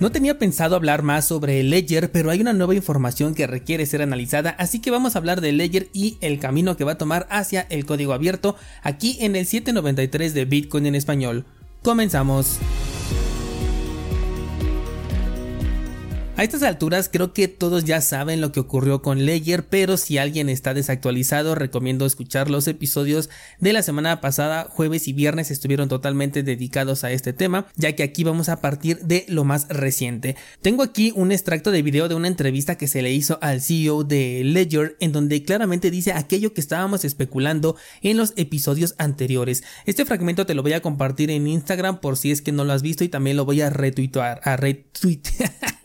No tenía pensado hablar más sobre Ledger, pero hay una nueva información que requiere ser analizada, así que vamos a hablar de Ledger y el camino que va a tomar hacia el código abierto aquí en el 793 de Bitcoin en español. Comenzamos. A estas alturas creo que todos ya saben lo que ocurrió con Ledger, pero si alguien está desactualizado recomiendo escuchar los episodios de la semana pasada, jueves y viernes estuvieron totalmente dedicados a este tema, ya que aquí vamos a partir de lo más reciente. Tengo aquí un extracto de video de una entrevista que se le hizo al CEO de Ledger en donde claramente dice aquello que estábamos especulando en los episodios anteriores. Este fragmento te lo voy a compartir en Instagram por si es que no lo has visto y también lo voy a retuitear, a retuitear.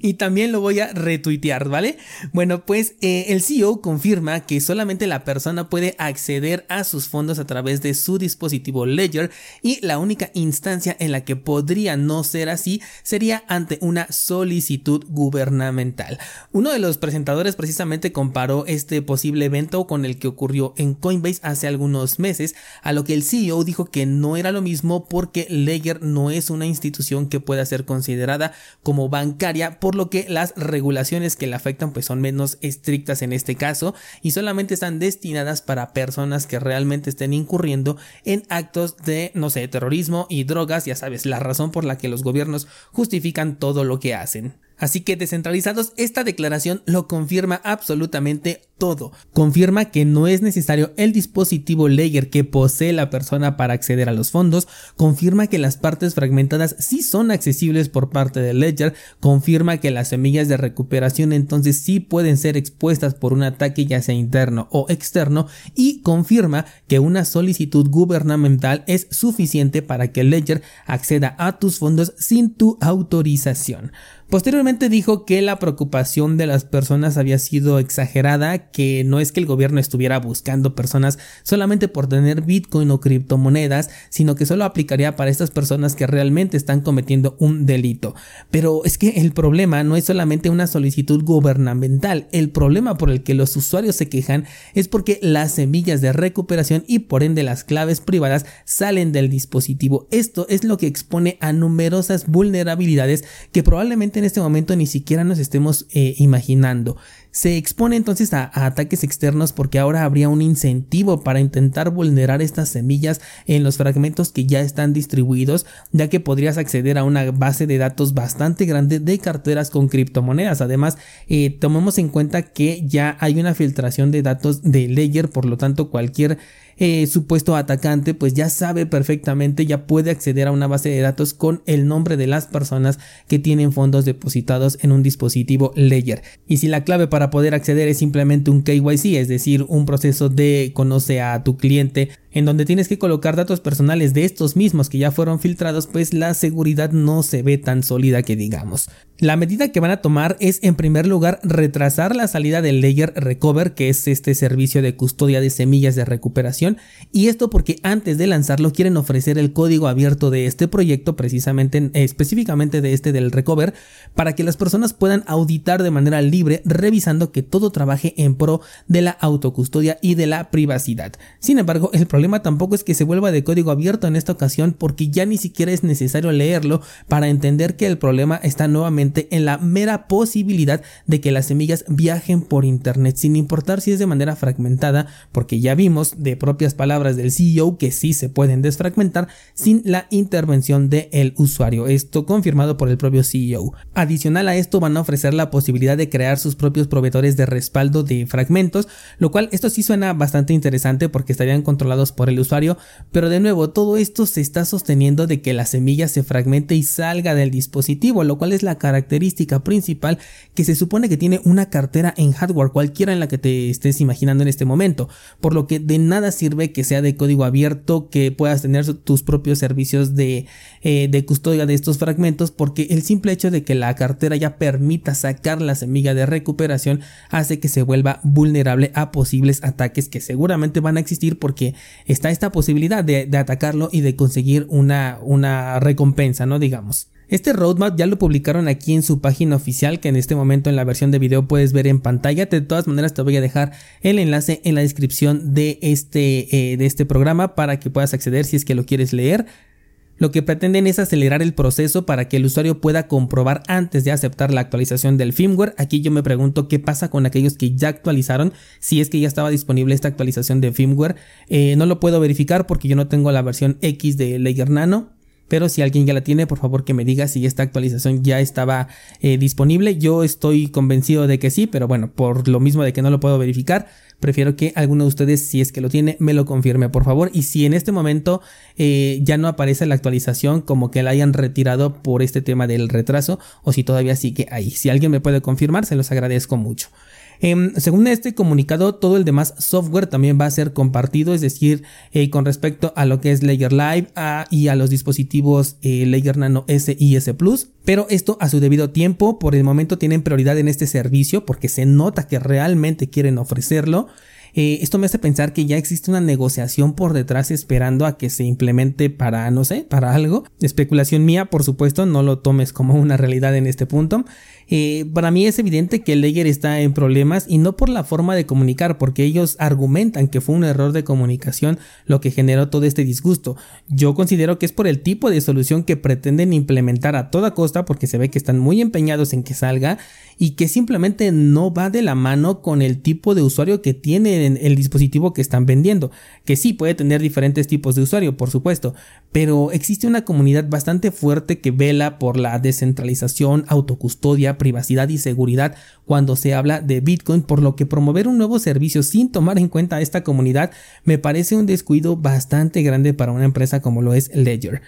y también lo voy a retuitear, ¿vale? Bueno, pues eh, el CEO confirma que solamente la persona puede acceder a sus fondos a través de su dispositivo Ledger y la única instancia en la que podría no ser así sería ante una solicitud gubernamental. Uno de los presentadores precisamente comparó este posible evento con el que ocurrió en Coinbase hace algunos meses, a lo que el CEO dijo que no era lo mismo porque Ledger no es una institución que pueda ser considerada como bancaria por lo que las regulaciones que le afectan pues son menos estrictas en este caso y solamente están destinadas para personas que realmente estén incurriendo en actos de, no sé, terrorismo y drogas, ya sabes, la razón por la que los gobiernos justifican todo lo que hacen. Así que descentralizados, esta declaración lo confirma absolutamente todo. Confirma que no es necesario el dispositivo Ledger que posee la persona para acceder a los fondos. Confirma que las partes fragmentadas sí son accesibles por parte de Ledger. Confirma que las semillas de recuperación entonces sí pueden ser expuestas por un ataque ya sea interno o externo. Y confirma que una solicitud gubernamental es suficiente para que Ledger acceda a tus fondos sin tu autorización. Posteriormente dijo que la preocupación de las personas había sido exagerada, que no es que el gobierno estuviera buscando personas solamente por tener Bitcoin o criptomonedas, sino que solo aplicaría para estas personas que realmente están cometiendo un delito. Pero es que el problema no es solamente una solicitud gubernamental, el problema por el que los usuarios se quejan es porque las semillas de recuperación y por ende las claves privadas salen del dispositivo. Esto es lo que expone a numerosas vulnerabilidades que probablemente en este momento ni siquiera nos estemos eh, imaginando. Se expone entonces a, ataques externos porque ahora habría un incentivo para intentar vulnerar estas semillas en los fragmentos que ya están distribuidos, ya que podrías acceder a una base de datos bastante grande de carteras con criptomonedas. Además, eh, tomemos en cuenta que ya hay una filtración de datos de Ledger, por lo tanto cualquier eh, supuesto atacante pues ya sabe perfectamente, ya puede acceder a una base de datos con el nombre de las personas que tienen fondos depositados en un dispositivo Ledger. Y si la clave para poder acceder es simplemente un KYC, es decir, un proceso de conoce a tu cliente en donde tienes que colocar datos personales de estos mismos que ya fueron filtrados, pues la seguridad no se ve tan sólida que digamos. La medida que van a tomar es en primer lugar retrasar la salida del Ledger Recover, que es este servicio de custodia de semillas de recuperación, y esto porque antes de lanzarlo quieren ofrecer el código abierto de este proyecto, precisamente específicamente de este del Recover, para que las personas puedan auditar de manera libre, revisando que todo trabaje en pro de la autocustodia y de la privacidad. Sin embargo, el problema problema tampoco es que se vuelva de código abierto en esta ocasión porque ya ni siquiera es necesario leerlo para entender que el problema está nuevamente en la mera posibilidad de que las semillas viajen por internet sin importar si es de manera fragmentada porque ya vimos de propias palabras del CEO que sí se pueden desfragmentar sin la intervención del usuario. Esto confirmado por el propio CEO. Adicional a esto van a ofrecer la posibilidad de crear sus propios proveedores de respaldo de fragmentos, lo cual esto sí suena bastante interesante porque estarían controlados por el usuario, pero de nuevo todo esto se está sosteniendo de que la semilla se fragmente y salga del dispositivo, lo cual es la característica principal que se supone que tiene una cartera en hardware cualquiera en la que te estés imaginando en este momento, por lo que de nada sirve que sea de código abierto, que puedas tener tus propios servicios de, eh, de custodia de estos fragmentos, porque el simple hecho de que la cartera ya permita sacar la semilla de recuperación hace que se vuelva vulnerable a posibles ataques que seguramente van a existir porque está esta posibilidad de, atacarlo y de conseguir una, una recompensa, ¿no? Digamos. Este roadmap ya lo publicaron aquí en su página oficial que en este momento en la versión de video puedes ver en pantalla. De todas maneras te voy a dejar el enlace en la descripción de este, eh, de este programa para que puedas acceder si es que lo quieres leer. Lo que pretenden es acelerar el proceso para que el usuario pueda comprobar antes de aceptar la actualización del firmware. Aquí yo me pregunto qué pasa con aquellos que ya actualizaron, si es que ya estaba disponible esta actualización de firmware. Eh, no lo puedo verificar porque yo no tengo la versión X de Layer Nano. Pero si alguien ya la tiene, por favor que me diga si esta actualización ya estaba eh, disponible. Yo estoy convencido de que sí, pero bueno, por lo mismo de que no lo puedo verificar, prefiero que alguno de ustedes, si es que lo tiene, me lo confirme, por favor. Y si en este momento eh, ya no aparece la actualización, como que la hayan retirado por este tema del retraso, o si todavía sigue ahí. Si alguien me puede confirmar, se los agradezco mucho. Em, según este comunicado, todo el demás software también va a ser compartido, es decir, eh, con respecto a lo que es Layer Live y a los dispositivos eh, Layer Nano S y S Plus. Pero esto a su debido tiempo, por el momento tienen prioridad en este servicio porque se nota que realmente quieren ofrecerlo. Eh, esto me hace pensar que ya existe una negociación por detrás esperando a que se implemente para, no sé, para algo. Especulación mía, por supuesto, no lo tomes como una realidad en este punto. Eh, para mí es evidente que Layer está en problemas y no por la forma de comunicar, porque ellos argumentan que fue un error de comunicación lo que generó todo este disgusto. Yo considero que es por el tipo de solución que pretenden implementar a toda costa, porque se ve que están muy empeñados en que salga y que simplemente no va de la mano con el tipo de usuario que tiene el dispositivo que están vendiendo. Que sí puede tener diferentes tipos de usuario, por supuesto, pero existe una comunidad bastante fuerte que vela por la descentralización, autocustodia, privacidad y seguridad cuando se habla de Bitcoin, por lo que promover un nuevo servicio sin tomar en cuenta esta comunidad me parece un descuido bastante grande para una empresa como lo es Ledger.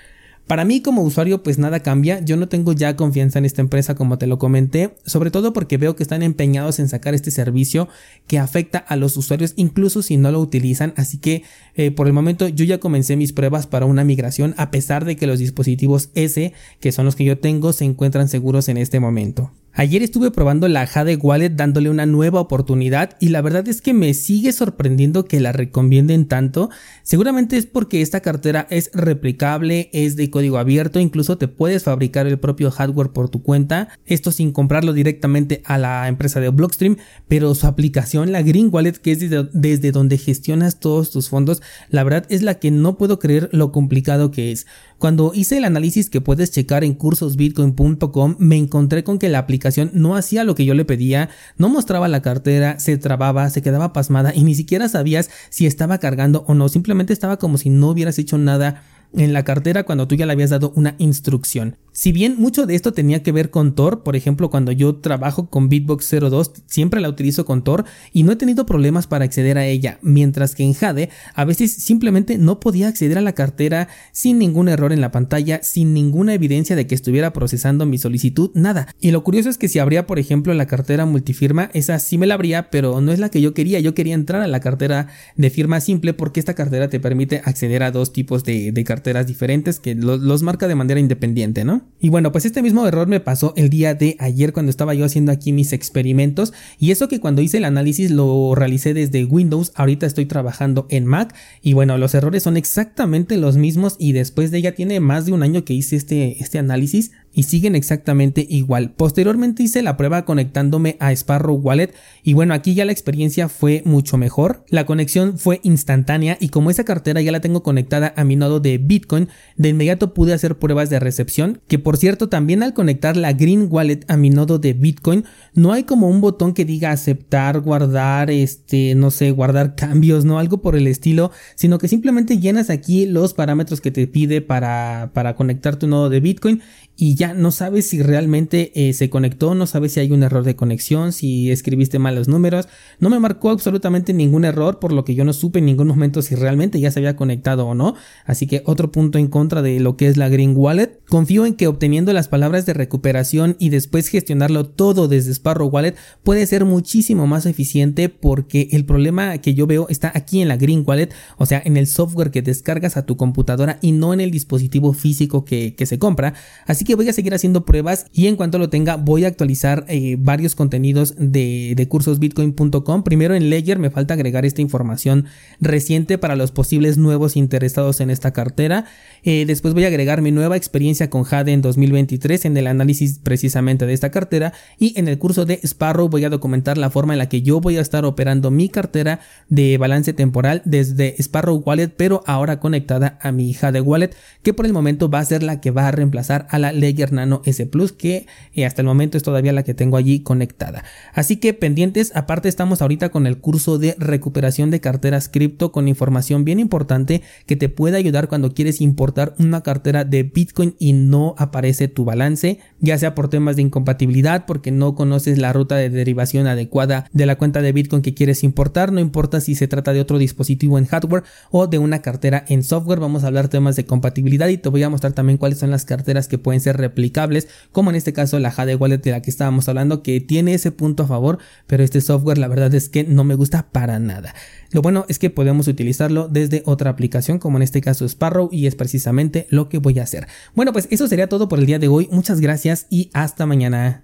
Para mí como usuario pues nada cambia, yo no tengo ya confianza en esta empresa como te lo comenté, sobre todo porque veo que están empeñados en sacar este servicio que afecta a los usuarios incluso si no lo utilizan, así que eh, por el momento yo ya comencé mis pruebas para una migración a pesar de que los dispositivos S, que son los que yo tengo, se encuentran seguros en este momento. Ayer estuve probando la Jade Wallet dándole una nueva oportunidad y la verdad es que me sigue sorprendiendo que la recomienden tanto. Seguramente es porque esta cartera es replicable, es de código abierto, incluso te puedes fabricar el propio hardware por tu cuenta, esto sin comprarlo directamente a la empresa de Blockstream, pero su aplicación, la Green Wallet, que es desde, desde donde gestionas todos tus fondos, la verdad es la que no puedo creer lo complicado que es. Cuando hice el análisis que puedes checar en cursosbitcoin.com, me encontré con que la aplicación no hacía lo que yo le pedía, no mostraba la cartera, se trababa, se quedaba pasmada y ni siquiera sabías si estaba cargando o no, simplemente estaba como si no hubieras hecho nada en la cartera cuando tú ya le habías dado una instrucción. Si bien mucho de esto tenía que ver con Tor, por ejemplo, cuando yo trabajo con Bitbox 02, siempre la utilizo con Tor y no he tenido problemas para acceder a ella, mientras que en Jade a veces simplemente no podía acceder a la cartera sin ningún error en la pantalla, sin ninguna evidencia de que estuviera procesando mi solicitud, nada. Y lo curioso es que si abría, por ejemplo, la cartera multifirma, esa sí me la abría, pero no es la que yo quería, yo quería entrar a la cartera de firma simple porque esta cartera te permite acceder a dos tipos de, carteras diferentes que los marca de manera independiente, ¿no? Y bueno, pues este mismo error me pasó el día de ayer cuando estaba yo haciendo aquí mis experimentos. Y eso que cuando hice el análisis lo realicé desde Windows, ahorita estoy trabajando en Mac. Y bueno, los errores son exactamente los mismos y después de ya tiene más de un año que hice este, este análisis y siguen exactamente igual. Posteriormente hice la prueba conectándome a Sparrow Wallet y bueno, aquí ya la experiencia fue mucho mejor. La conexión fue instantánea y como esa cartera ya la tengo conectada a mi nodo de Bitcoin, de inmediato pude hacer pruebas de recepción, que por cierto también al conectar la Green Wallet a mi nodo de Bitcoin, no hay como un botón que diga aceptar, guardar, este, no sé, guardar cambios, no algo por el estilo, sino que simplemente llenas aquí los parámetros que te pide para, para conectar tu nodo de Bitcoin y ya no sabes si realmente eh, se conectó, no sabes si hay un error de conexión, si escribiste mal los números. No me marcó absolutamente ningún error, por lo que yo no supe en ningún momento si realmente ya se había conectado o no. Así que otro punto en contra de lo que es la Green Wallet. Confío en que obteniendo las palabras de recuperación y después gestionarlo todo desde Sparrow Wallet puede ser muchísimo más eficiente porque el problema que yo veo está aquí en la Green Wallet, o sea, en el software que descargas a tu computadora y no en el dispositivo físico que, que se compra. Que voy a seguir haciendo pruebas y en cuanto lo tenga voy a actualizar eh, varios contenidos de, de cursosbitcoin.com. Primero en Ledger me falta agregar esta información reciente para los posibles nuevos interesados en esta cartera. Eh, después voy a agregar mi nueva experiencia con Jade en 2023 en el análisis precisamente de esta cartera y en el curso de Sparrow voy a documentar la forma en la que yo voy a estar operando mi cartera de balance temporal desde Sparrow Wallet pero ahora conectada a mi Jade Wallet que por el momento va a ser la que va a reemplazar a la Ledger Nano S Plus que eh, hasta el momento es todavía la que tengo allí conectada. Así que pendientes, aparte estamos ahorita con el curso de recuperación de carteras cripto con información bien importante que te puede ayudar cuando quieres importar una cartera de Bitcoin y no aparece tu balance, ya sea por temas de incompatibilidad, porque no conoces la ruta de derivación adecuada de la cuenta de Bitcoin que quieres importar, no importa si se trata de otro dispositivo en hardware o de una cartera en software, vamos a hablar temas de compatibilidad y te voy a mostrar también cuáles son las carteras que pueden ser replicables, como en este caso la Jade Wallet de la que estábamos hablando, que tiene ese punto a favor, pero este software la verdad es que no me gusta para nada. Lo bueno es que podemos utilizarlo desde otra aplicación, como en este caso Sparrow, y es precisamente lo que voy a hacer. Bueno, pues eso sería todo por el día de hoy. Muchas gracias y hasta mañana.